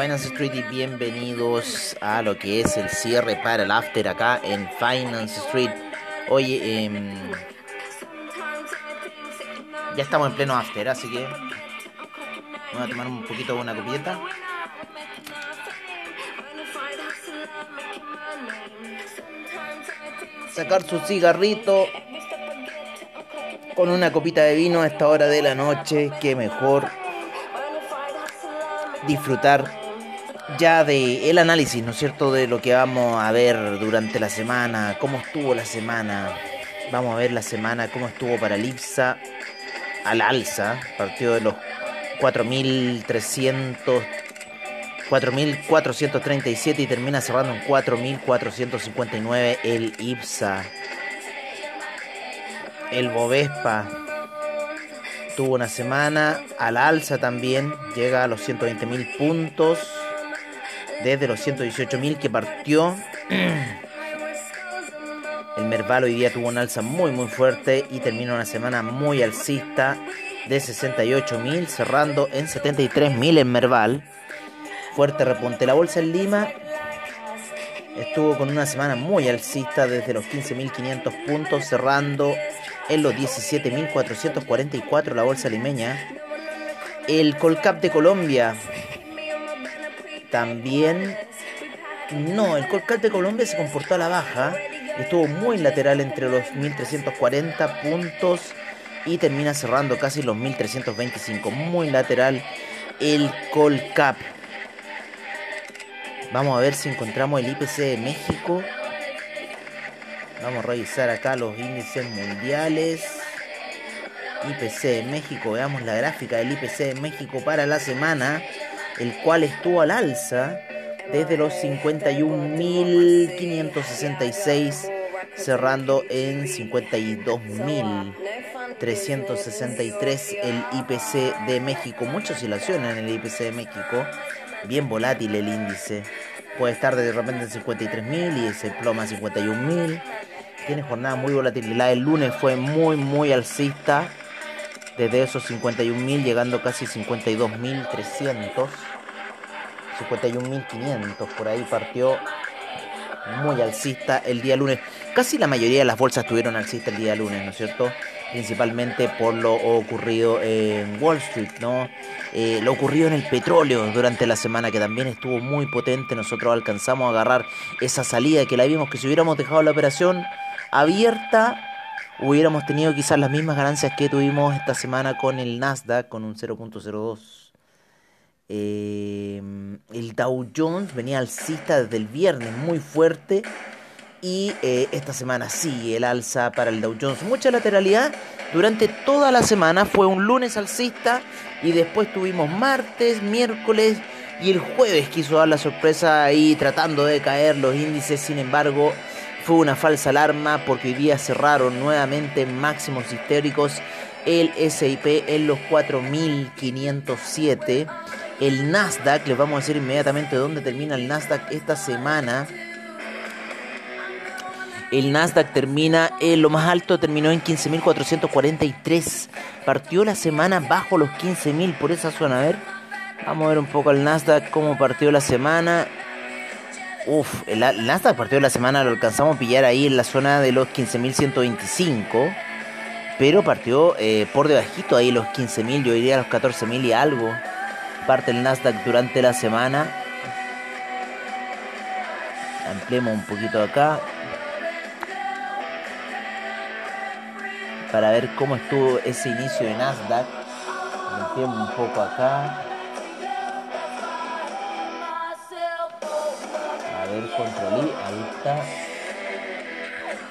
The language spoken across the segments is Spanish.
Finance Street y bienvenidos a lo que es el cierre para el after acá en Finance Street. Oye, em, ya estamos en pleno after, así que voy a tomar un poquito de una copita. Sacar su cigarrito con una copita de vino a esta hora de la noche, que mejor disfrutar ya de el análisis, ¿no es cierto?, de lo que vamos a ver durante la semana, cómo estuvo la semana. Vamos a ver la semana, cómo estuvo para el IPSA al alza, partió de los 4.300, 4.437 y termina cerrando en 4.459 el IPSA. El Bovespa tuvo una semana al alza también, llega a los 120.000 puntos desde los 118.000 que partió. El Merval hoy día tuvo un alza muy muy fuerte y termina una semana muy alcista de 68.000 cerrando en 73.000 en Merval. Fuerte repunte. La bolsa en Lima estuvo con una semana muy alcista desde los 15.500 puntos cerrando en los 17.444 la bolsa limeña. El Colcap de Colombia también... No, el Colcap de Colombia se comportó a la baja. Estuvo muy lateral entre los 1.340 puntos y termina cerrando casi los 1.325. Muy lateral el Colcap. Vamos a ver si encontramos el IPC de México. Vamos a revisar acá los índices mundiales. IPC de México, veamos la gráfica del IPC de México para la semana, el cual estuvo al alza desde los 51.566, cerrando en 52.363 el IPC de México. Mucha oscilación en el IPC de México, bien volátil el índice. Puede estar de repente en 53.000 y se ploma a 51.000 tiene jornada muy volátil. La del lunes fue muy, muy alcista. Desde esos 51.000 llegando casi 52.300. 51.500 por ahí partió muy alcista el día lunes. Casi la mayoría de las bolsas tuvieron alcista el día lunes, ¿no es cierto? Principalmente por lo ocurrido en Wall Street, ¿no? Eh, lo ocurrido en el petróleo durante la semana, que también estuvo muy potente. Nosotros alcanzamos a agarrar esa salida que la vimos que si hubiéramos dejado la operación abierta, hubiéramos tenido quizás las mismas ganancias que tuvimos esta semana con el Nasdaq, con un 0.02. Eh, el Dow Jones venía alcista desde el viernes muy fuerte. Y eh, esta semana sí, el alza para el Dow Jones. Mucha lateralidad durante toda la semana. Fue un lunes alcista y después tuvimos martes, miércoles y el jueves quiso dar la sorpresa ahí tratando de caer los índices. Sin embargo, fue una falsa alarma porque hoy día cerraron nuevamente máximos históricos el SIP en los 4507. El Nasdaq, les vamos a decir inmediatamente dónde termina el Nasdaq esta semana. El Nasdaq termina en lo más alto, terminó en 15.443. Partió la semana bajo los 15.000 por esa zona. A ver, vamos a ver un poco el Nasdaq, cómo partió la semana. Uf, el, Nasdaq partió la semana, lo alcanzamos a pillar ahí en la zona de los 15.125. Pero partió eh, por debajito ahí los 15.000, yo diría los 14.000 y algo. Parte el Nasdaq durante la semana. Ampliemos un poquito acá. Para ver cómo estuvo ese inicio de Nasdaq. Ampliemos un poco acá. A ver, controlí, ahí está.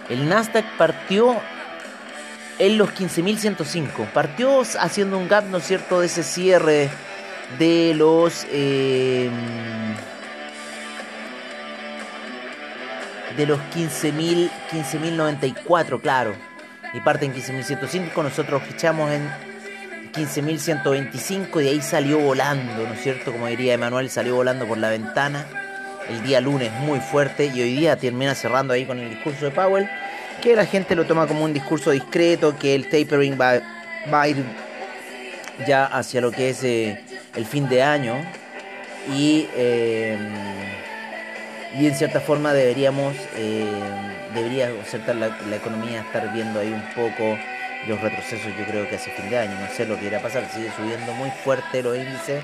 El Nasdaq partió en los 15.105. Partió haciendo un gap, ¿no es cierto?, de ese cierre de los... Eh, de los 15.000, 15.094, claro. Y parte en 15.105, nosotros fichamos en 15.125 y ahí salió volando, ¿no es cierto? Como diría Emanuel, salió volando por la ventana. el día lunes muy fuerte y hoy día termina cerrando ahí con el discurso de Powell, que la gente lo toma como un discurso discreto, que el tapering va, va a ir ya hacia lo que es eh, el fin de año y, eh, y en cierta forma deberíamos, eh, debería la, la, economía estar viendo ahí un poco los retrocesos yo creo que hace fin de año, no sé lo que irá a pasar, sigue subiendo muy fuerte los índices,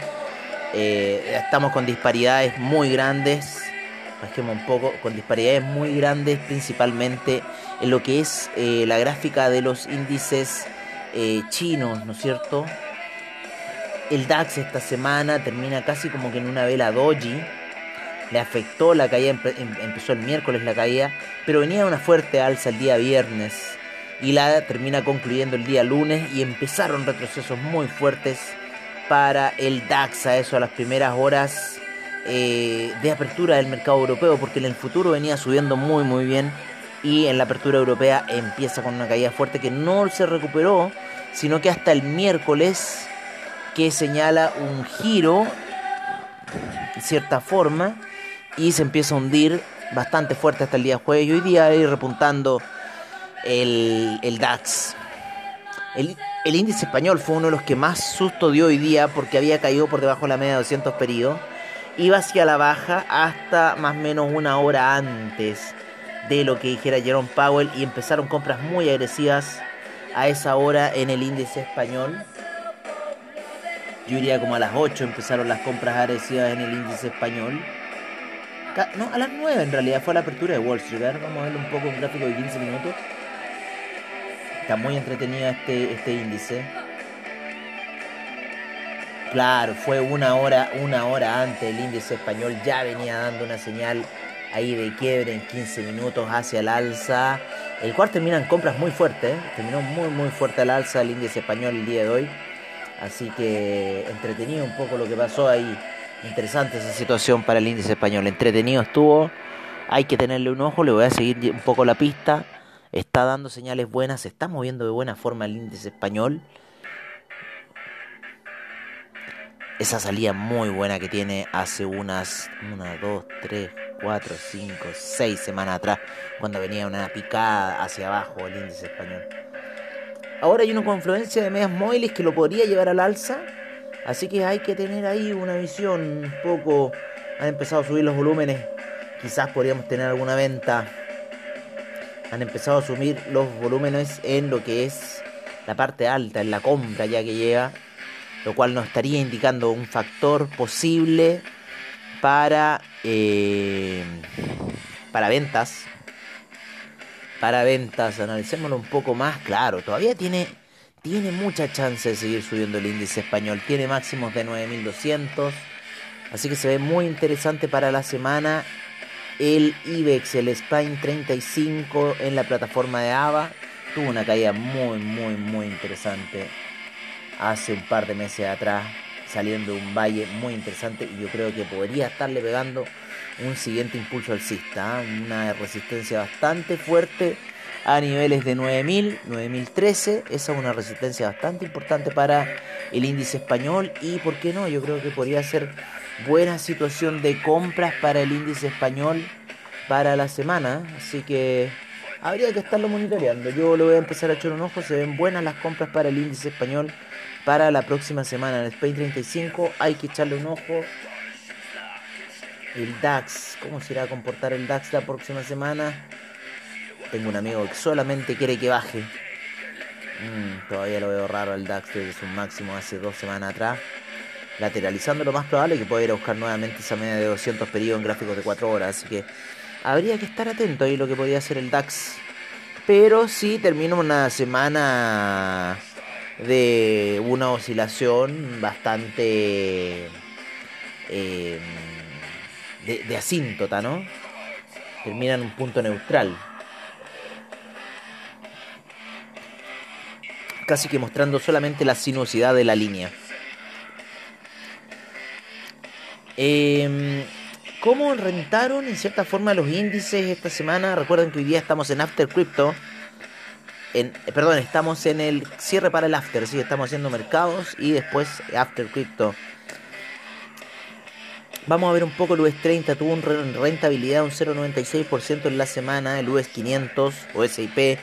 estamos con disparidades muy grandes, bajemos un poco, con disparidades muy grandes principalmente en lo que es la gráfica de los índices chinos, ¿no es cierto? El DAX esta semana termina casi como que en una vela doji. Le afectó la caída, em, empezó el miércoles la caída, pero venía una fuerte alza el día viernes y la termina concluyendo el día lunes y empezaron retrocesos muy fuertes para el DAX a eso a las primeras horas eh, de apertura del mercado europeo porque en el futuro venía subiendo muy muy bien y en la apertura europea empieza con una caída fuerte que no se recuperó sino que hasta el miércoles que señala un giro, de cierta forma, y se empieza a hundir bastante fuerte hasta el día jueves y hoy día ir repuntando el, el DAX. El, índice español fue uno de los que más susto dio hoy día porque había caído por debajo de la media de 200 periodos. Iba hacia la baja hasta más o menos una hora antes de lo que dijera Jerome Powell y empezaron compras muy agresivas a esa hora en el índice español. Yo iría como a las 8 empezaron las compras agresivas en el índice español. No, a las 9 en realidad fue la apertura de Wall Street. vamos a verlo un poco un gráfico de 15 minutos. Está muy entretenido este, este índice. Claro, fue una hora, una hora antes el índice español ya venía dando una señal ahí de quiebre en 15 minutos hacia el alza. El cual termina en compras muy fuertes, ¿eh? terminó muy muy fuerte al alza el índice español el día de hoy. Así que entretenido un poco lo que pasó ahí. Interesante esa situación para el índice español. Entretenido estuvo. Hay que tenerle un ojo. Le voy a seguir un poco la pista. Está dando señales buenas. Se está moviendo de buena forma el índice español. Esa salida muy buena que tiene hace unas una, dos, tres, cuatro, cinco, seis semanas atrás. Cuando venía una picada hacia abajo el índice español. Ahora hay una confluencia de medias móviles que lo podría llevar al alza. Así que hay que tener ahí una visión un poco. Han empezado a subir los volúmenes. Quizás podríamos tener alguna venta. Han empezado a subir los volúmenes en lo que es la parte alta, en la compra ya que llega. Lo cual nos estaría indicando un factor posible para, eh, para ventas para ventas, analicémoslo un poco más, claro, todavía tiene, tiene mucha chance de seguir subiendo el índice español, tiene máximos de 9200, así que se ve muy interesante para la semana el IBEX, el Spine 35 en la plataforma de AVA, tuvo una caída muy, muy, muy interesante hace un par de meses atrás, saliendo de un valle muy interesante y yo creo que podría estarle pegando un siguiente impulso alcista, ¿ah? una resistencia bastante fuerte a niveles de 9000, 9013, esa es una resistencia bastante importante para el índice español y por qué no, yo creo que podría ser buena situación de compras para el índice español para la semana, así que habría que estarlo monitoreando. Yo le voy a empezar a echar un ojo, se ven buenas las compras para el índice español para la próxima semana. En el Spain 35 hay que echarle un ojo el DAX, ¿cómo se irá a comportar el DAX la próxima semana? Tengo un amigo que solamente quiere que baje. Mm, todavía lo veo raro el DAX desde su máximo hace dos semanas atrás. Lateralizando lo más probable que pueda ir a buscar nuevamente esa media de 200 periodos en gráficos de 4 horas. Así que habría que estar atento ahí lo que podría hacer el DAX. Pero sí termino una semana de una oscilación bastante... Eh, de, asíntota, ¿no? Termina en un punto neutral. Casi que mostrando solamente la sinuosidad de la línea. Eh, ¿Cómo rentaron en cierta forma los índices esta semana? Recuerden que hoy día estamos en After Crypto. En, eh, perdón, estamos en el cierre para el After, sí, estamos haciendo mercados y después After Crypto Vamos a ver un poco el US 30, tuvo una rentabilidad de un 0,96% en la semana, el US 500 o SIP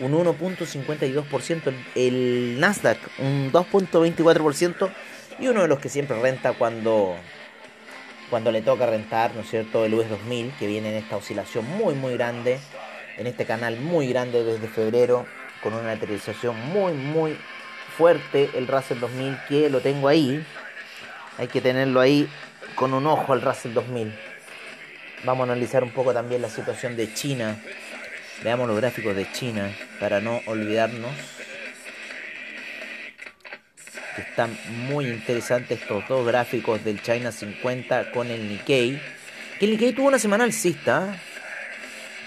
un 1.52%, el Nasdaq un 2.24% y uno de los que siempre renta cuando cuando le toca rentar, ¿no es cierto? El US 2000 que viene en esta oscilación muy muy grande, en este canal muy grande desde febrero con una lateralización muy muy fuerte el Russell 2000 que lo tengo ahí. Hay que tenerlo ahí con un ojo al Russell 2000. Vamos a analizar un poco también la situación de China Veamos los gráficos de China para no olvidarnos. están muy interesantes estos dos gráficos del China 50 con el Nikkei. Que el Nikkei tuvo una semana alcista.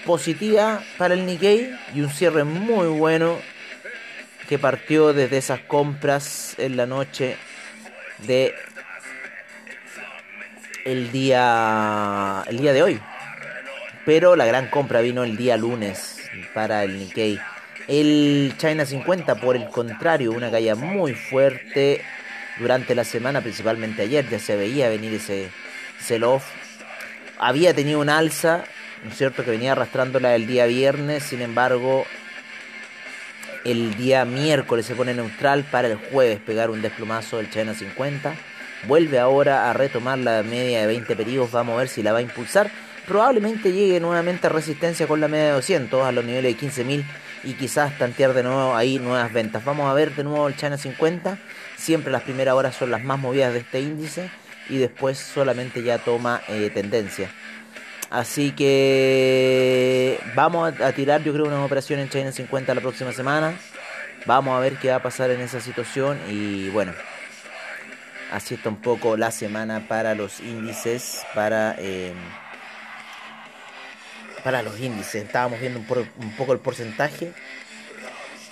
Positiva para el Nikkei y un cierre muy bueno que partió desde esas compras en la noche de el día el día de hoy pero la gran compra vino el día lunes para el Nikkei. El China 50, por el contrario, una caída muy fuerte durante la semana, principalmente ayer, ya se veía venir ese sell-off. Había tenido un alza, ¿no es cierto?, que venía arrastrándola el día viernes, sin embargo, el día miércoles se pone neutral para el jueves pegar un desplomazo del China 50. Vuelve ahora a retomar la media de 20 periodos, vamos a ver si la va a impulsar probablemente llegue nuevamente a resistencia con la media de 200 a los niveles de 15.000 y quizás tantear de nuevo ahí nuevas ventas. Vamos a ver de nuevo el China 50. Siempre las primeras horas son las más movidas de este índice y después solamente ya toma eh, tendencia. Así que vamos a, tirar yo creo una operación en China 50 la próxima semana. Vamos a ver qué va a pasar en esa situación y bueno. Así está un poco la semana para los índices, para... Eh, para los índices. Estábamos viendo un, poco el porcentaje.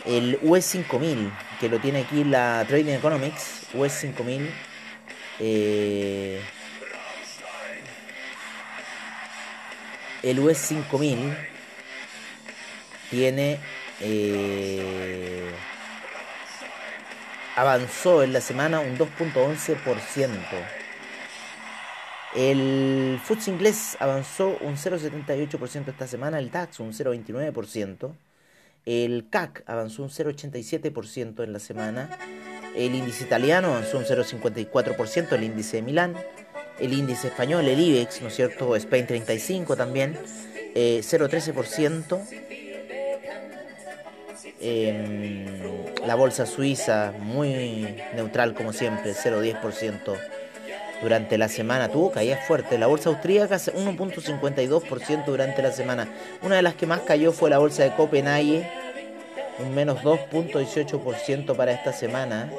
El US 5000, que lo tiene aquí la Trading Economics, US 5000. Eh, el US 5000 tiene eh, avanzó en la semana un 2.11%. El FTSE inglés avanzó un 0,78% esta semana, el DAX un 0,29%, el CAC avanzó un 0,87% en la semana, el índice italiano avanzó un 0,54%, el índice de Milán, el índice español, el IBEX, ¿no es cierto? Spain 35 también, 0,13%. Em, la bolsa suiza muy neutral como siempre, 0,10% durante la semana. Tuvo caídas fuertes. La bolsa austríaca 1.52% durante la semana. Una de las que más cayó fue la bolsa de Copenhague, un menos 2.18% para esta semana.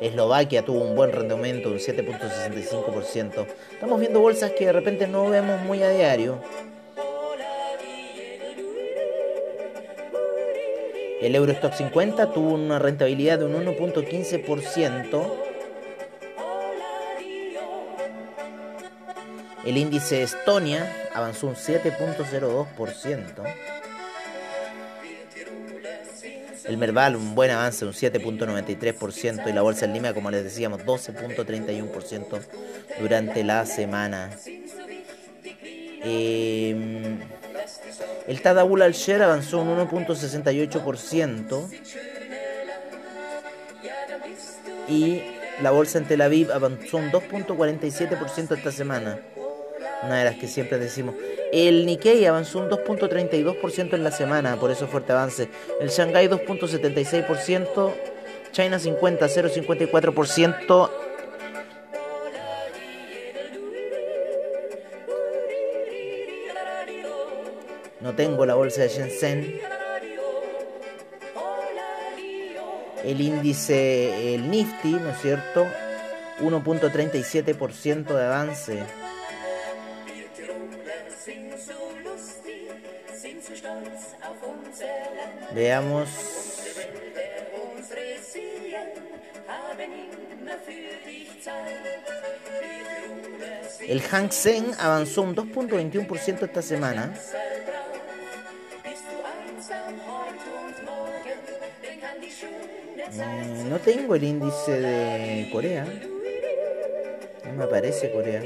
Eslovaquia tuvo un buen rendimiento, un 7.65%. Estamos viendo bolsas que de repente no vemos muy a diario. El Eurostock 50 tuvo una rentabilidad de un 1.15%. El índice Estonia avanzó un 7.02%. El Merval, un buen avance, un 7.93%. Y la Bolsa en Lima, como les decíamos, 12.31% durante la semana. Eh, el Tadabul al-Sher avanzó un 1.68% y la bolsa en Tel Aviv avanzó un 2.47% esta semana. Una de las que siempre decimos. El Nikkei avanzó un 2.32% en la semana, por eso fuerte avance. El Shanghai 2.76%, China 50 0.54%, No tengo la bolsa de Shenzhen. El índice, el Nifty, ¿no es cierto? 1.37% de avance. Veamos. El Hang Seng avanzó un 2.21% esta semana. Eh, no tengo el índice de Corea. No me aparece Corea.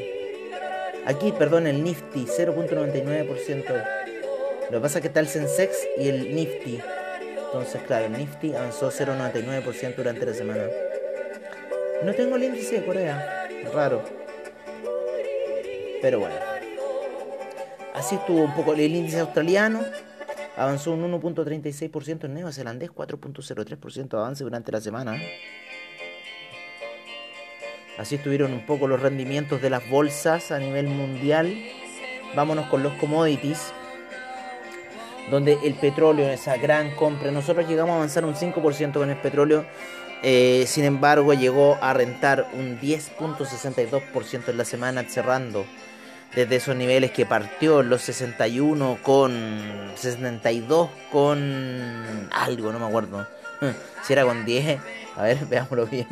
Aquí, perdón, el Nifty, 0.99%. Lo que pasa es que está el Sensex y el Nifty. Entonces, claro, el Nifty avanzó 0.99% durante la semana. No tengo el índice de Corea. Raro. Pero bueno. Así estuvo un poco el índice australiano. Avanzó un 1.36% en neozelandés, 4.03% de avance durante la semana. Así estuvieron un poco los rendimientos de las bolsas a nivel mundial. Vámonos con los commodities donde el petróleo, esa gran compra, nosotros llegamos a avanzar un 5% con el petróleo, eh, sin embargo llegó a rentar un 10.62% en la semana cerrando desde esos niveles que partió los 61 con 62 con algo, no me acuerdo. Si era con 10, a ver, veámoslo bien.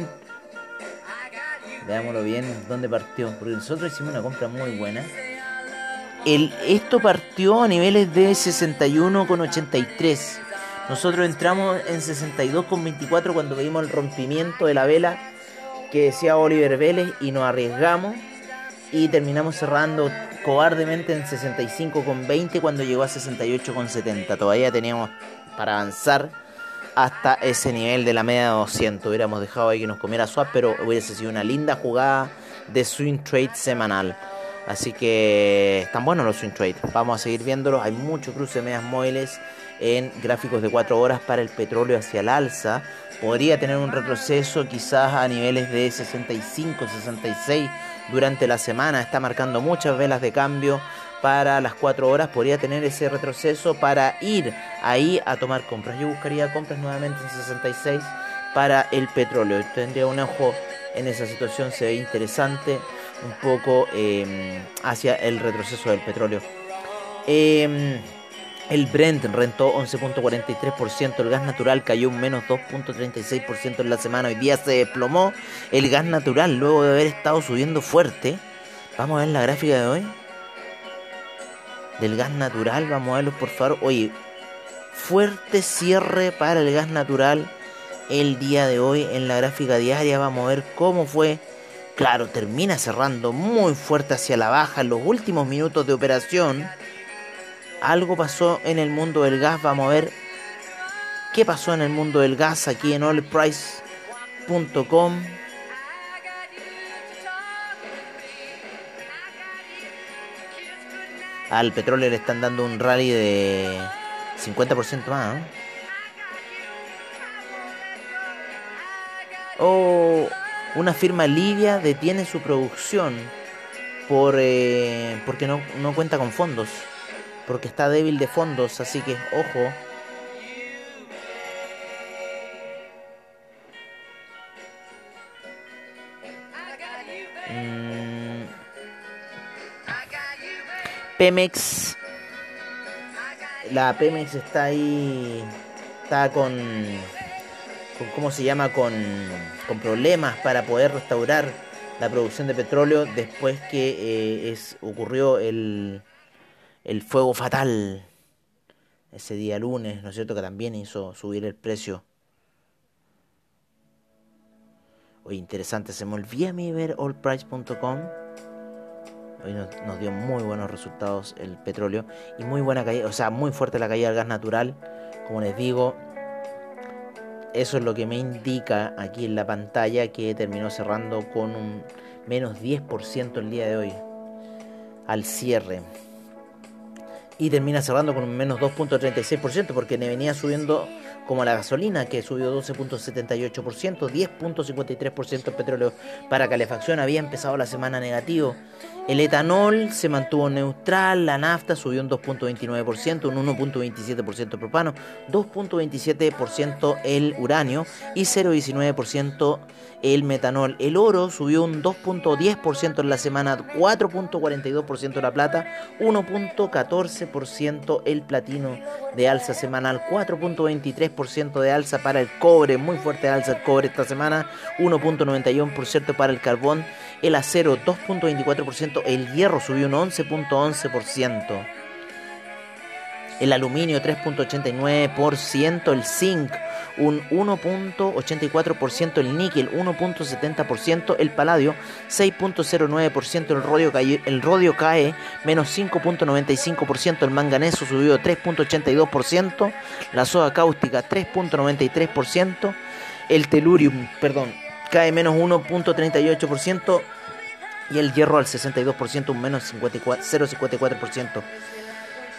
Veámoslo bien dónde partió, porque nosotros hicimos una compra muy buena el, esto partió a niveles de 61,83. Nosotros entramos en 62,24 cuando vimos el rompimiento de la vela que decía Oliver Vélez y nos arriesgamos y terminamos cerrando cobardemente en 65,20 cuando llegó a 68,70. Todavía teníamos para avanzar hasta ese nivel de la media de 200. Hubiéramos dejado ahí que nos comiera swap, pero hubiese sido una linda jugada de swing trade semanal. Así que están buenos los swing trade. Vamos a seguir viéndolos. Hay mucho cruce de medias móviles en gráficos de 4 horas para el petróleo hacia el alza. Podría tener un retroceso quizás a niveles de 65, 66 durante la semana. Está marcando muchas velas de cambio para las 4 horas. Podría tener ese retroceso para ir ahí a tomar compras. Yo buscaría compras nuevamente en 66 para el petróleo. Tendría un ojo en esa situación. Se ve interesante un poco em, hacia el retroceso del petróleo. Em, el Brent rentó 11.43%, el gas natural cayó un menos 2.36% en la semana, hoy día se desplomó el gas natural luego de haber estado subiendo fuerte. Vamos a ver la gráfica de hoy. Del gas natural, vamos a verlo por favor. Oye, fuerte cierre para el gas natural el día de hoy en la gráfica diaria. Vamos a ver cómo fue Claro, termina cerrando muy fuerte hacia la baja en los últimos minutos de operación. Algo pasó en el mundo del gas. Vamos a ver qué pasó en el mundo del gas aquí en oilprice.com. Al petróleo le están dando un rally de 50% más. Oh, una firma libia detiene su producción por, eh, porque no, no cuenta con fondos, porque está débil de fondos, así que ojo. Mm. Pemex. La Pemex está ahí. Está con ¿cómo se llama? Con, problemas para poder restaurar la producción de petróleo después que eh, es, ocurrió el, el fuego fatal ese día lunes, ¿no es cierto? Que también hizo subir el precio. Oye, interesante, se me olvida mí ver allprice.com. Hoy nos, nos, dio muy buenos resultados el petróleo y muy buena caída, o sea, muy fuerte la caída del gas natural. Como les digo, eso es lo que me indica aquí en la pantalla que terminó cerrando con un menos 10% el día de hoy al cierre. Y termina cerrando con un menos 2.36% porque venía subiendo como la gasolina que subió 12.78%, 10.53% el petróleo para calefacción había empezado la semana negativo el etanol se mantuvo neutral, la nafta subió un 2.29%, un 1.27% propano, 2.27% el uranio y 0.19% el metanol. El oro subió un 2.10% en la semana, 4.42% la plata, 1.14% el platino de alza semanal, 4.23% de alza para el cobre, muy fuerte alza el cobre esta semana, 1.91% para el carbón, el acero 2.24%, el hierro subió un 11.11%, el aluminio 3.89%, el zinc un 1.84%, el níquel 1.70%, el paladio 6.09%, el rodio, cae, menos 5.95%, el manganeso subió 3.82%, la soda cáustica 3.93%, el telurium, perdón, cae menos 1.38% y el hierro al 62%, un menos 0.54%.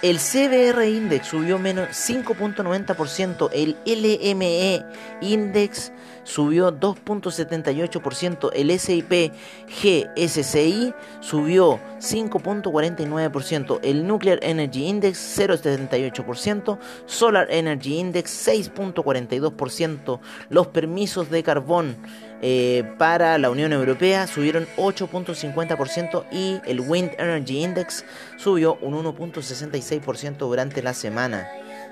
El CBR Index subió menos 5.90%, el LME Index subió 2.78%, el SIP GSCI subió 5.49%, el Nuclear Energy Index 0.78%, Solar Energy Index 6.42%, los permisos de carbón eh, para la Unión Europea subieron 8.50% y el Wind Energy Index subió un 1.66% durante la semana.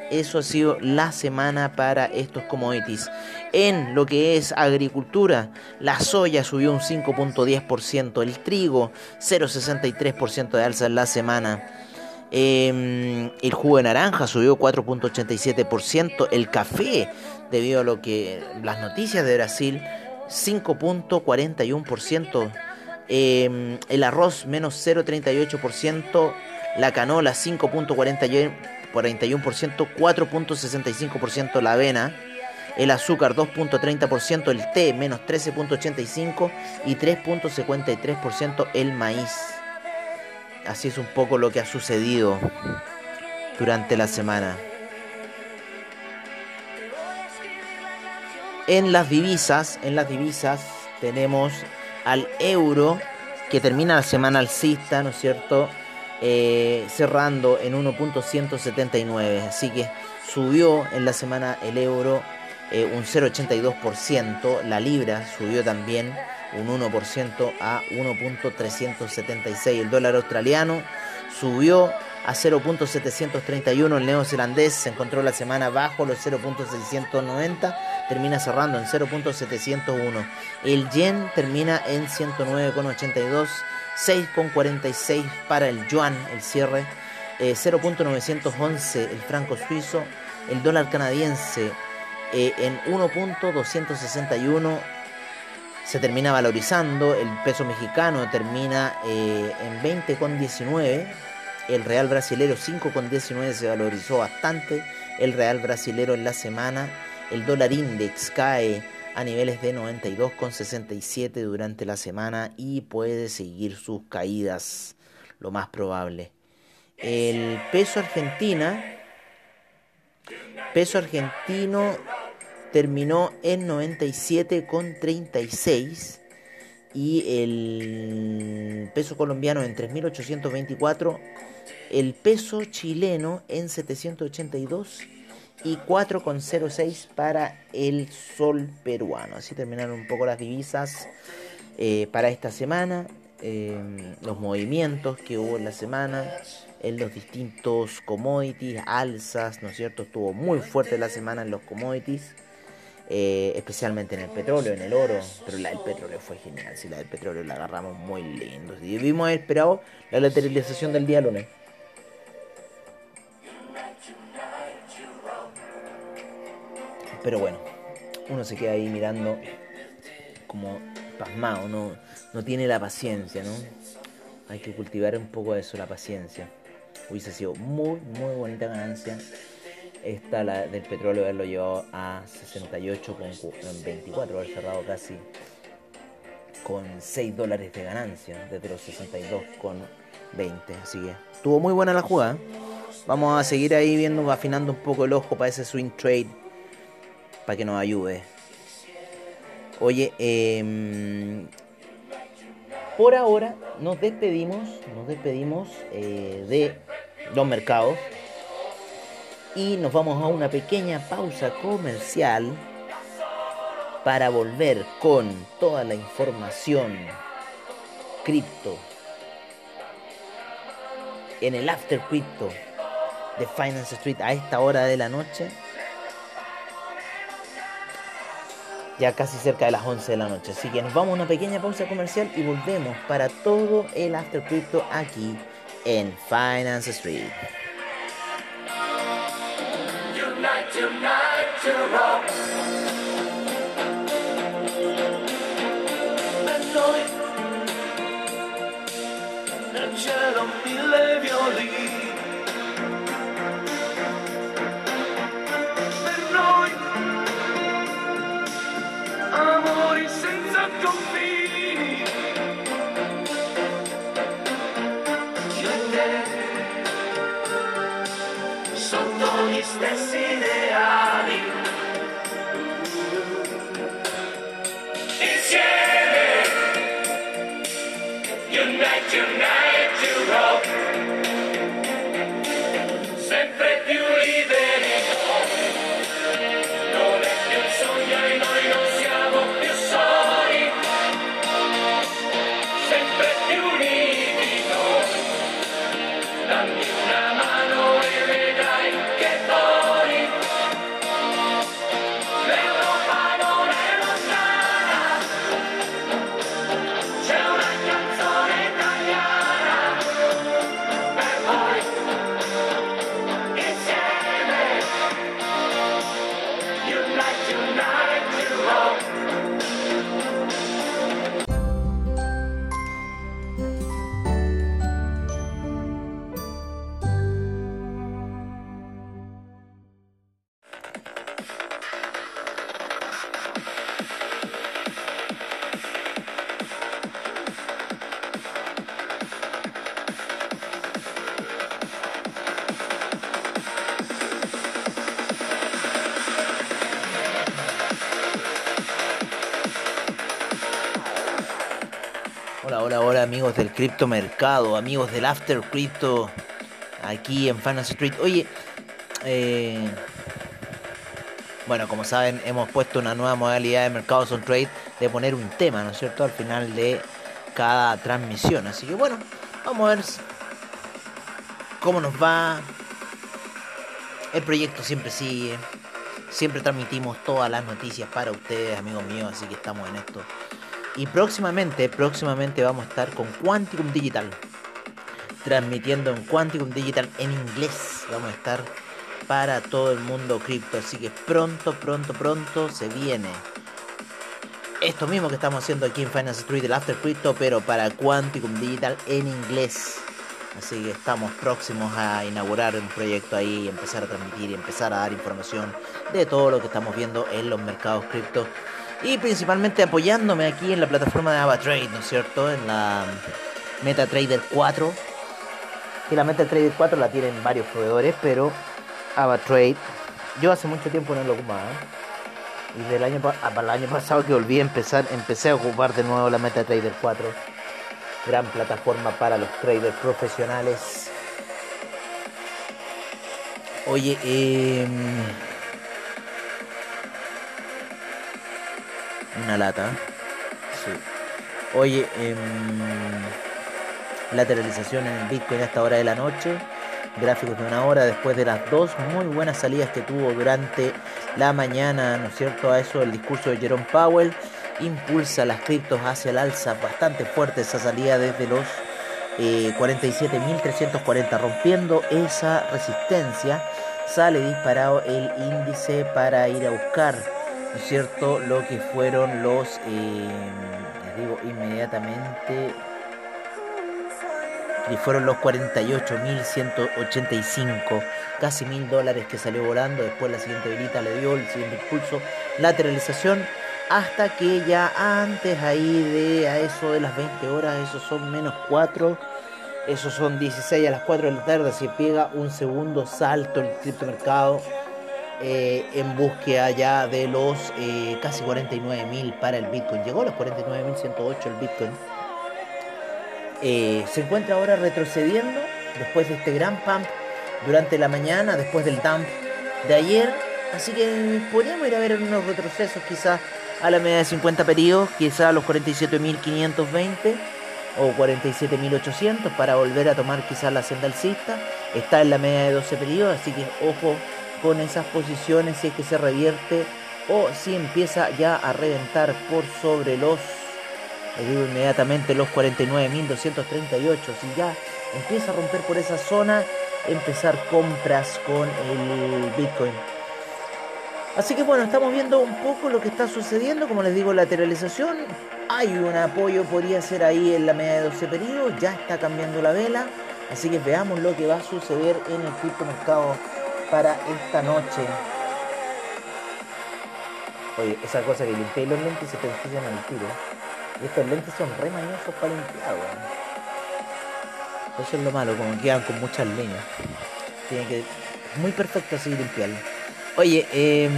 Eso ha sido la semana para estos commodities. En lo que es agricultura, la soya subió un 5.10%, el trigo 0.63% de alza en la semana. Em, el jugo de naranja subió 4.87%, el café, debido a lo que las noticias de Brasil, 5.41%, em, el arroz menos 0.38%, la canola 5.41%, 4.65% la avena, el azúcar 2.30%, el té menos 13.85% y 3.53% el maíz. Así es un poco lo que ha sucedido durante la semana. En las divisas, en las divisas tenemos al euro que termina la semana alcista, ¿no es cierto? Eh, cerrando en 1.179. Así que subió en la semana el euro eh, un 0.82%, la libra subió también un 1% a 1.376. El dólar australiano subió a 0.731. El neozelandés se encontró la semana bajo los 0.690 termina cerrando en 0.701. El yen termina en 109.82. 6.46 para el yuan, el cierre. 0.911 eh, el franco suizo. El dólar canadiense eh, en 1.261 se termina valorizando. El peso mexicano termina eh, en 20.19. El real brasilero 5.19 se valorizó bastante. El real brasilero en la semana el dólar index cae a niveles de 92,67 durante la semana y puede seguir sus caídas, lo más probable. El peso argentina, peso argentino terminó en 97,36 y el peso colombiano en 3.824, el peso chileno en 782 y 4,06 para el sol peruano. Así terminaron un poco las divisas eh, para esta semana, eh, los movimientos que hubo en la semana, en los distintos commodities, alzas, ¿no es cierto? Estuvo muy fuerte la semana en los commodities. Eh, especialmente en el petróleo, en el oro, pero la del petróleo fue genial, si la del petróleo la agarramos muy lindo. Y vimos esperado la lateralización del día lunes. Pero bueno, uno se queda ahí mirando como pasmado, no, no tiene la paciencia, ¿no? Hay que cultivar un poco eso, la paciencia. Hubiese sido muy, muy bonita ganancia. Esta la del petróleo haberlo llevado a 68 con 24, haber cerrado casi con 6 dólares de ganancia desde los 62 con 20. Así que estuvo muy buena la jugada. Vamos a seguir ahí viendo, afinando un poco el ojo para ese swing trade para que nos ayude. Oye, em, por ahora nos despedimos, nos despedimos eh, de los mercados y nos vamos a una pequeña pausa comercial para volver con toda la información cripto en el After Crypto de Finance Street a esta hora de la noche ya casi cerca de las 11 de la noche. Así que nos vamos a una pequeña pausa comercial y volvemos para todo el After aquí en Finance Street. It's the. Hola, hola, hola amigos del criptomercado, amigos del After Crypto, aquí en Finance Street. Oye, eh, bueno, como saben, hemos puesto una nueva modalidad de Mercados on Trade de poner un tema, ¿no es cierto?, al final de cada transmisión. Así que bueno, vamos a ver cómo nos va. El proyecto siempre sigue. Siempre transmitimos todas las noticias para ustedes, amigos míos, así que estamos en esto. Y próximamente, próximamente vamos a estar con Quanticum Digital. Transmitiendo en Quanticum Digital en inglés. Vamos a estar para todo el mundo cripto. Así que pronto, pronto, pronto se viene. Esto mismo que estamos haciendo aquí en Finance Street, el After Crypto, pero para Quanticum Digital en inglés. Así que estamos próximos a inaugurar un proyecto ahí y empezar a transmitir y empezar a dar información de todo lo que estamos viendo en los mercados cripto y principalmente apoyándome aquí en la plataforma de AvaTrade, ¿no es cierto? En la MetaTrader 4. Que la MetaTrader 4 la tienen varios proveedores, pero AvaTrade, yo hace mucho tiempo no lo ocupaba. ¿eh? Y del año, ah, para el año pasado que volví a empezar, empecé a ocupar de nuevo la MetaTrader 4. Gran plataforma para los traders profesionales. Oye, eh, una lata. Sí. Oye, em, lateralización en el Bitcoin a esta hora de la noche. Gráficos de una hora después de las dos muy buenas salidas que tuvo durante la mañana, ¿no es cierto? A eso el discurso de Jerome Powell impulsa las criptos hacia el alza bastante fuerte esa salida desde los eh, 47.340 rompiendo esa resistencia sale disparado el índice para ir a buscar ¿no es cierto? Lo que fueron los, eh, les digo inmediatamente, y fueron los 48.185, casi mil dólares que salió volando. Después la siguiente velita le dio el siguiente impulso, lateralización, hasta que ya antes ahí de a eso de las 20 horas, esos son menos 4. Esos son 16 a las 4 de la tarde, se pega un segundo salto el criptomercado eh, en búsqueda ya de los eh, casi 49.000 para el Bitcoin. Llegó a los 49.108 el Bitcoin. Eh, se encuentra ahora retrocediendo después de este gran pump durante la mañana, después del dump de ayer. Así que podríamos ir a ver unos retrocesos quizás a la media de 50 periodos, quizás a los 47.520 o 47.800 para volver a tomar quizás la senda alcista. Está en la media de 12 periodos, así que ojo con esas posiciones si es que se revierte o si empieza ya a reventar por sobre los, les digo inmediatamente, los 49.238. Si ya empieza a romper por esa zona, empezar compras con el Bitcoin. Así que bueno, estamos viendo un poco lo que está sucediendo, como les digo, lateralización. Hay un apoyo, podría ser ahí en la media de 12 periodos, ya está cambiando la vela. Así que veamos lo que va a suceder en el criptomercado para esta noche. Oye, esa cosa que limpié los lentes se te ensucian al tiro. Y estos lentes son re mañosos para limpiar, weón. Eso es lo malo, como quedan con muchas líneas. Tiene que. Muy perfecto así limpiarlo. Oye, eh,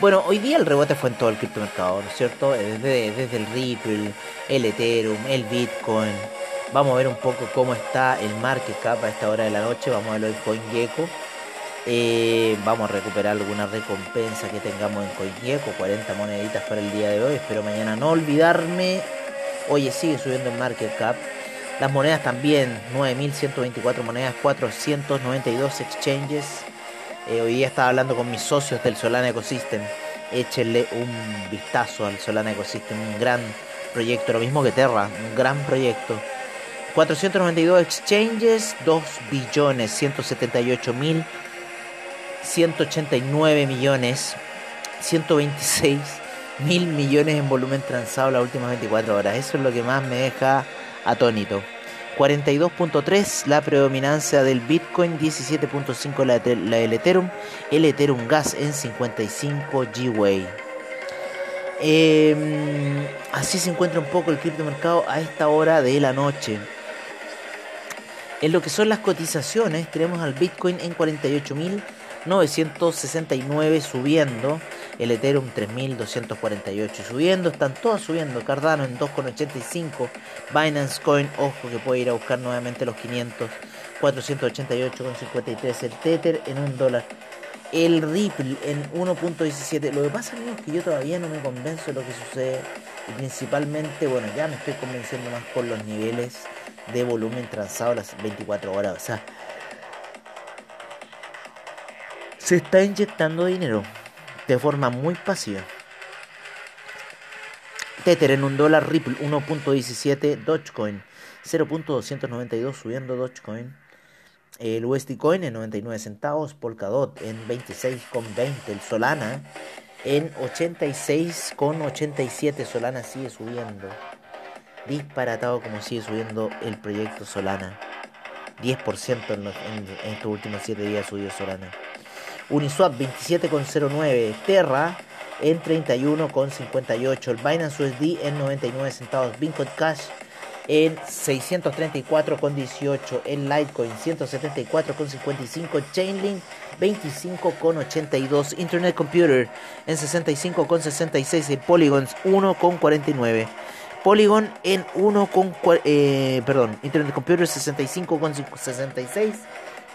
bueno, hoy día el rebote fue en todo el criptomercado, ¿no es cierto? Eh, Desde, desde el Ripple, el Ethereum, el Bitcoin. Vamos a ver un poco cómo está el market cap a esta hora de la noche. Vamos a verlo en CoinGecko. Eh, vamos a recuperar alguna recompensa que tengamos en CoinGecko. 40 moneditas para el día de hoy. Espero mañana no olvidarme. Oye, sigue subiendo el market cap. Las monedas también, 9.124 monedas, 492 exchanges. Eh, hoy día estaba hablando con mis socios del Solana Ecosystem. Échenle un vistazo al Solana Ecosystem, un gran proyecto, lo mismo que Terra, un gran proyecto. 492 exchanges, 2 billones 178 mil 189 millones 126 mil millones en volumen transado las últimas 24 horas. Eso es lo que más me deja atónito. 42.3 la predominancia del Bitcoin, 17.5 la, de- la del Ethereum, el Ethereum Gas en 55 Gwei. Eh, así se encuentra un poco el criptomercado a esta hora de la noche. En lo que son las cotizaciones, tenemos al Bitcoin en 48.969 subiendo, el Ethereum 3.248 subiendo, están todas subiendo, Cardano en 2.85, Binance Coin, ojo que puede ir a buscar nuevamente los 500, 488.53, el Tether en un dólar, el Ripple en 1.17. Lo que pasa amigo, es que yo todavía no me convenzo de lo que sucede y principalmente, bueno, ya me estoy convenciendo más con los niveles de volumen transado las 24 horas. O sea, se está inyectando dinero de forma muy pasiva. Tether en un dólar, Ripple 1.17, Dogecoin 0.292 subiendo Dogecoin. El USD Coin en 99 centavos, Polkadot en 26,20, el Solana en 86,87, Solana sigue subiendo. Disparatado como sigue subiendo el proyecto Solana. 10% en, en estos últimos 7 días subió Solana. Uniswap 27,09, Terra en 31,58, el Binance USD en 99 centavos, Bitcoin Cash en 634,18, el Litecoin 174,55, Chainlink 25,82, Internet Computer en 65,66, el Polygons 1,49. Polygon en 1 con eh, perdón, Internet Computer 65,66,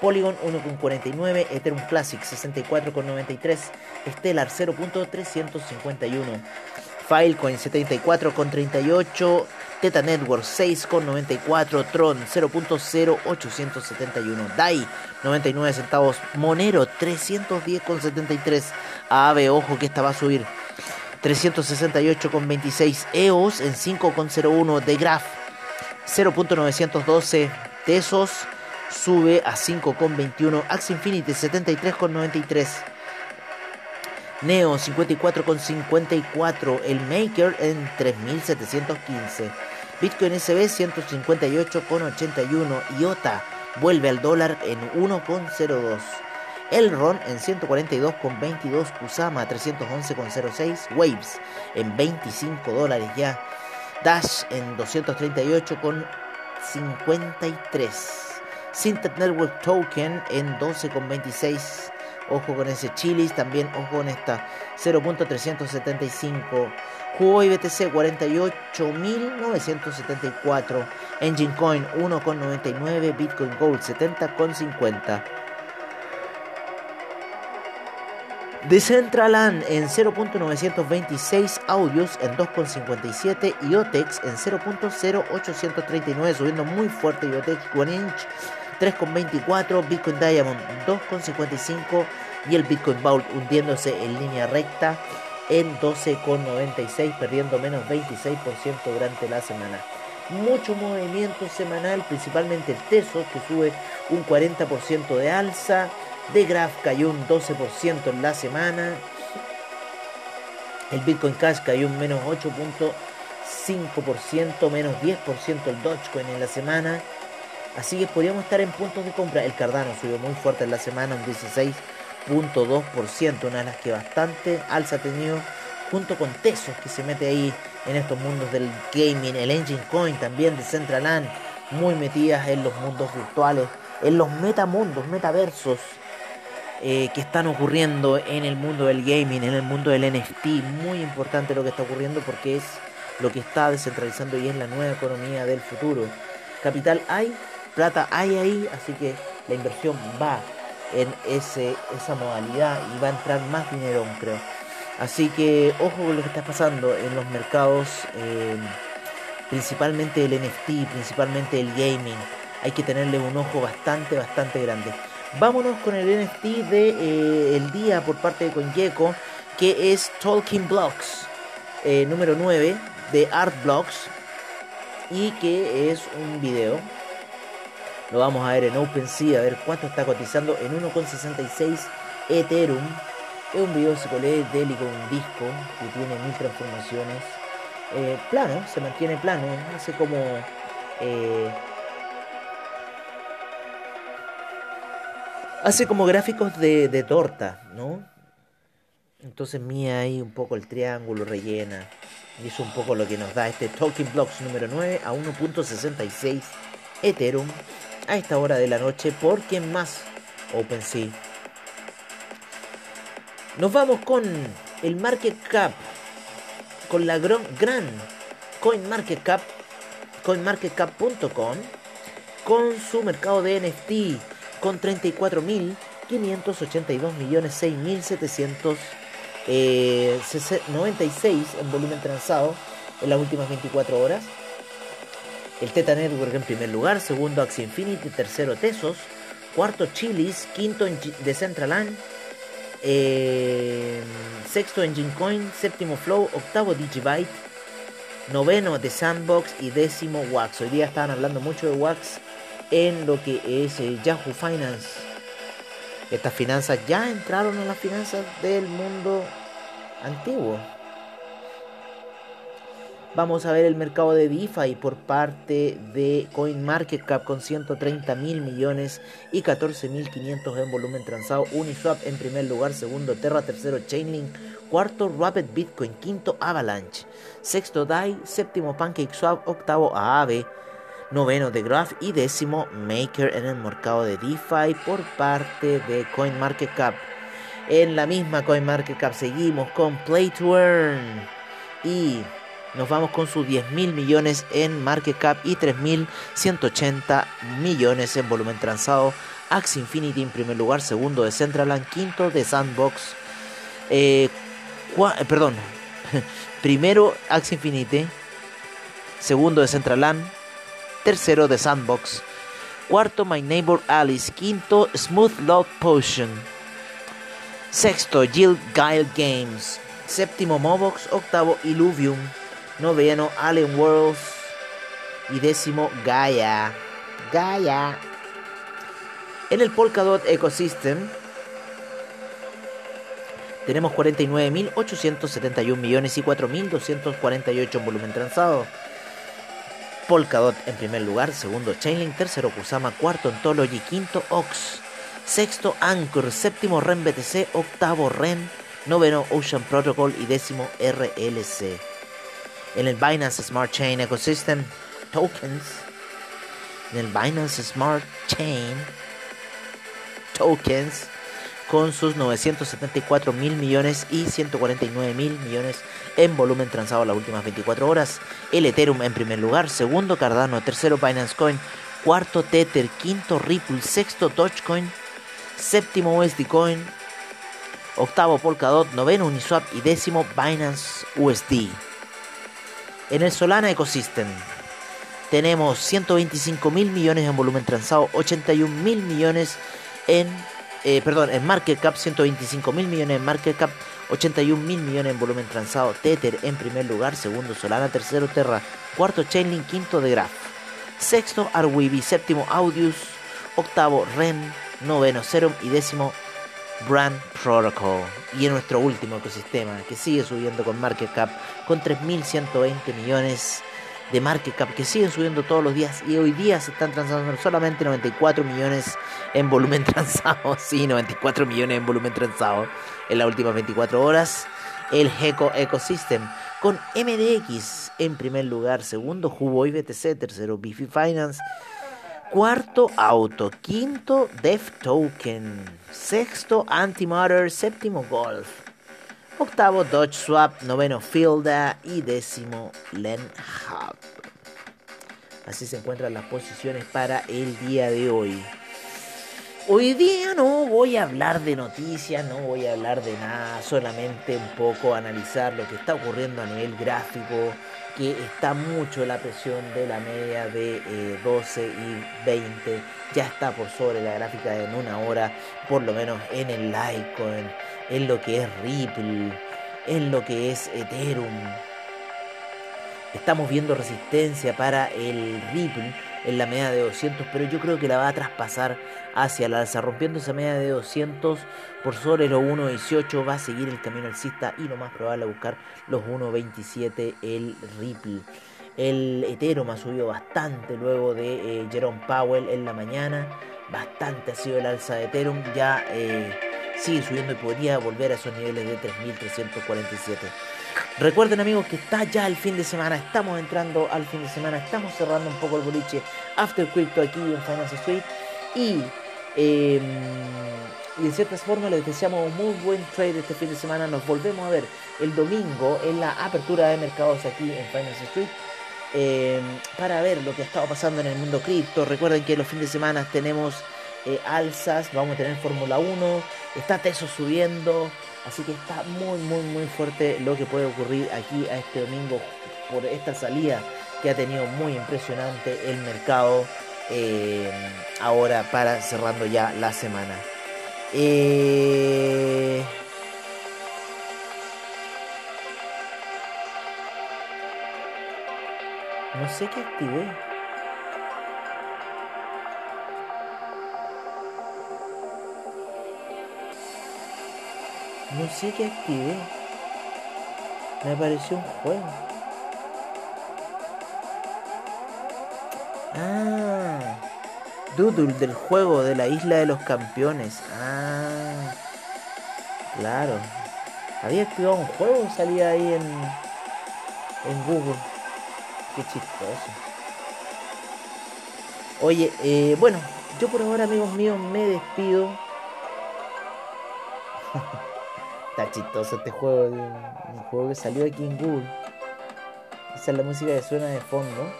Polygon 1,49, Ethereum Classic 64,93, Stellar 0.351, Filecoin 74,38, Teta Network 6,94, Tron 0.0871, DAI 99 centavos, Monero 310,73, Aave, ojo que esta va a subir 368,26 EOS en 5,01 de Graph 0.912 Tesos sube a 5,21 Axie Infinity 73,93 Neo 54,54 el Maker en 3.715 Bitcoin SB 158,81 IOTA vuelve al dólar en 1,02 Elron en 142,22, Kusama 311,06, Waves en 25 dólares ya, Dash en 238,53, Syntet Network Token en 12,26, ojo con ese Chilis, también ojo con esta 0.375, Huawei BTC 48.974, Engine Coin 1,99, Bitcoin Gold 70,50. Decentraland en 0.926, Audios en 2.57, IOTEX en 0.0839, subiendo muy fuerte IOTEX, One Inch 3.24, Bitcoin Diamond 2.55 y el Bitcoin Vault hundiéndose en línea recta en 12.96, perdiendo menos 26% durante la semana. Mucho movimiento semanal, principalmente el Teso que sube un 40% de alza. De Graph cayó un 12% en la semana. El Bitcoin Cash cayó un menos 8.5%, menos 10% el Dogecoin en la semana. Así que podríamos estar en puntos de compra. El Cardano subió muy fuerte en la semana, un 16.2%, una de las que bastante alza ha tenido junto con Tesos que se mete ahí en estos mundos del gaming, el Engine Coin también de Centraland, muy metidas en los mundos virtuales, en los metamundos, metaversos eh, que están ocurriendo en el mundo del gaming, en el mundo del NFT. Muy importante lo que está ocurriendo porque es lo que está descentralizando y es la nueva economía del futuro. Capital hay, plata hay ahí, así que la inversión va en ese, esa modalidad y va a entrar más dinero, creo. Así que ojo con lo que está pasando en los mercados, eh, principalmente el NFT, principalmente el gaming. Hay que tenerle un ojo bastante, bastante grande. Vámonos con el NFT de eh, el día por parte de CoinGecko, que es Talking Blocks, eh, número 9 de Art Blocks, y que es un video. Lo vamos a ver en OpenSea, a ver cuánto está cotizando en 1,66 Ethereum. Es un video psicodélico, un disco que tiene mil transformaciones. Eh, plano, se mantiene plano, hace como... Eh, hace como gráficos de, de torta, ¿no? Entonces mía ahí un poco el triángulo rellena. Y es un poco lo que nos da este Talking Blocks número 9 a 1.66 Ethereum a esta hora de la noche. ¿Por quién más? OpenSea. Nos vamos con el market cap, con la gran, CoinMarketCap, coinmarketcap.com, con su mercado de NFT, con 34.582 millones 6.796 eh, en volumen transado en las últimas 24 horas. El Teta Network en primer lugar, segundo Axie Infinity, tercero Tesos, cuarto Chilis, quinto Decentraland, eh, sexto Engine Coin, séptimo Flow, octavo Digibyte, noveno The Sandbox y décimo Wax. Hoy día estaban hablando mucho de Wax en lo que es eh, Yahoo Finance. Estas finanzas ya entraron en las finanzas del mundo antiguo. Vamos a ver el mercado de DeFi por parte de CoinMarketCap con 130 mil millones y 14 mil 500 en volumen transado. Uniswap en primer lugar, segundo Terra, tercero Chainlink, cuarto Rapid Bitcoin, quinto Avalanche, sexto DAI, séptimo PancakeSwap, octavo Aave, noveno The Graph y décimo Maker en el mercado de DeFi por parte de CoinMarketCap. En la misma CoinMarketCap seguimos con Play to Earn y nos vamos con sus 10 mil millones en market cap y 3.180 millones en volumen transado. Axie Infinity en primer lugar, segundo de Centraland, quinto de Sandbox. Eh, perdón, primero Axie Infinity, segundo de Centraland, tercero de Sandbox, cuarto My Neighbor Alice, quinto Smooth Love Potion, sexto Jill Guile Games, séptimo Mobox, octavo Illuvium noveno Allen Worlds y décimo Gaia. Gaia. En el Polkadot Ecosystem tenemos 49.871 millones y 4.248 en volumen transado. Polkadot en primer lugar, segundo Chainlink, tercero Kusama, cuarto Ontology, quinto Ox, sexto Anchor, séptimo REN BTC, octavo REN, noveno Ocean Protocol y décimo RLC en el Binance Smart Chain Ecosystem Tokens, en el Binance Smart Chain Tokens, con sus 974 mil millones y 149 mil millones en volumen transado las últimas 24 horas. El Ethereum en primer lugar, segundo Cardano, tercero Binance Coin, cuarto Tether, quinto Ripple, sexto Dogecoin, séptimo USD Coin, octavo Polkadot, noveno Uniswap y décimo Binance USD. En el Solana Ecosystem tenemos 125 mil millones en volumen transado, 81 mil millones en, eh, perdón, en market cap, 125 mil millones en market cap, 81 mil millones en volumen transado. Tether en primer lugar, segundo Solana, tercero Terra, cuarto Chainlink, quinto The Graph, sexto Arweeby, séptimo Audius, octavo Ren, noveno Serum y décimo Brand Protocol. Y en nuestro último ecosistema, que sigue subiendo con market cap con 3.120 millones de market cap que siguen subiendo todos los días y hoy día se están transando solamente 94 millones en volumen transado. Sí, 94 millones en volumen transado en las últimas 24 horas. El Geco Ecosystem con MDX en primer lugar, segundo Huboy BTC, tercero Bifi Finance, cuarto Auto, quinto Def Token, sexto Antimatter, séptimo Golf, octavo Dodge Swap, noveno Filda y décimo Len Hub. Así se encuentran las posiciones para el día de hoy. Hoy día no voy a hablar de noticias, no voy a hablar de nada, solamente un poco analizar lo que está ocurriendo a nivel gráfico, que está mucho la presión de la media de 12 eh, y 20, ya está por sobre la gráfica en una hora, por lo menos en el Litecoin, en lo que es Ripple, en lo que es Ethereum. Estamos viendo resistencia para el Ripple en la media de 200, pero yo creo que la va a traspasar hacia la alza, rompiendo esa media de 200 por sobre los 1.18 va a seguir el camino alcista y lo más probable es buscar los 1.27 el Ripple. El Ethereum ha subido bastante luego de eh, Jerome Powell en la mañana, bastante ha sido el alza de Ethereum, ya eh, sigue subiendo y podría volver a esos niveles de 3.347. Recuerden amigos que está ya el fin de semana, estamos entrando al fin de semana, estamos cerrando un poco el boliche After Crypto aquí en Finance Street y, eh, y de ciertas formas les deseamos muy buen trade este fin de semana, nos volvemos a ver el domingo en la apertura de mercados aquí en Finance Street. Eh, para ver lo que ha estado pasando en el mundo cripto. Recuerden que los fines de semana tenemos eh, alzas, vamos a tener Fórmula 1, está Teso subiendo, así que está muy, muy, muy fuerte lo que puede ocurrir aquí a este domingo por esta salida que ha tenido muy impresionante el mercado eh, ahora para cerrando ya la semana. Eh, no sé qué activé. No sé qué activé. Me apareció un juego. Ah. Doodle del juego de la isla de los campeones. Ah. Claro. Había activado un juego salía ahí en, en Google. Qué chistoso. Oye, eh, bueno, yo por ahora amigos míos me despido. Chistoso este juego, un juego que salió aquí en Google. Esa es la música que suena de fondo.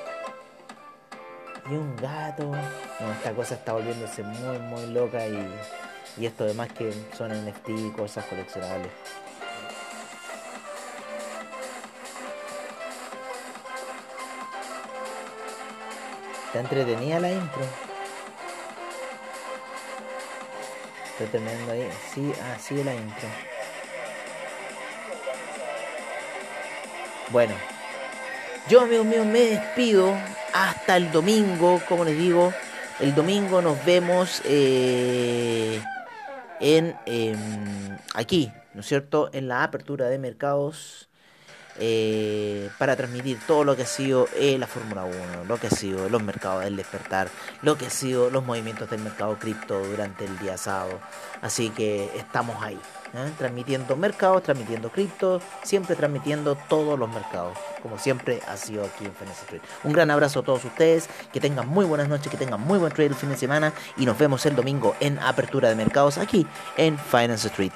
Y un gato. No, esta cosa está volviéndose muy, muy loca y, y esto además que son NFT y cosas coleccionables. Está entretenida la intro. Está terminando ahí. Sí, ah, sigue la intro. Bueno, yo amigos míos me despido hasta el domingo, como les digo, el domingo nos vemos eh, en em, aquí, ¿no es cierto? En la apertura de mercados eh, para transmitir todo lo que ha sido eh, la Fórmula 1, lo que ha sido los mercados del despertar, lo que ha sido los movimientos del mercado cripto durante el día sábado. Así que estamos ahí. ¿eh? transmitiendo mercados, transmitiendo cripto, siempre transmitiendo todos los mercados, como siempre ha sido aquí en Finance Street. Un gran abrazo a todos ustedes, que tengan muy buenas noches, que tengan muy buen trade el fin de semana y nos vemos el domingo en apertura de mercados aquí en Finance Street.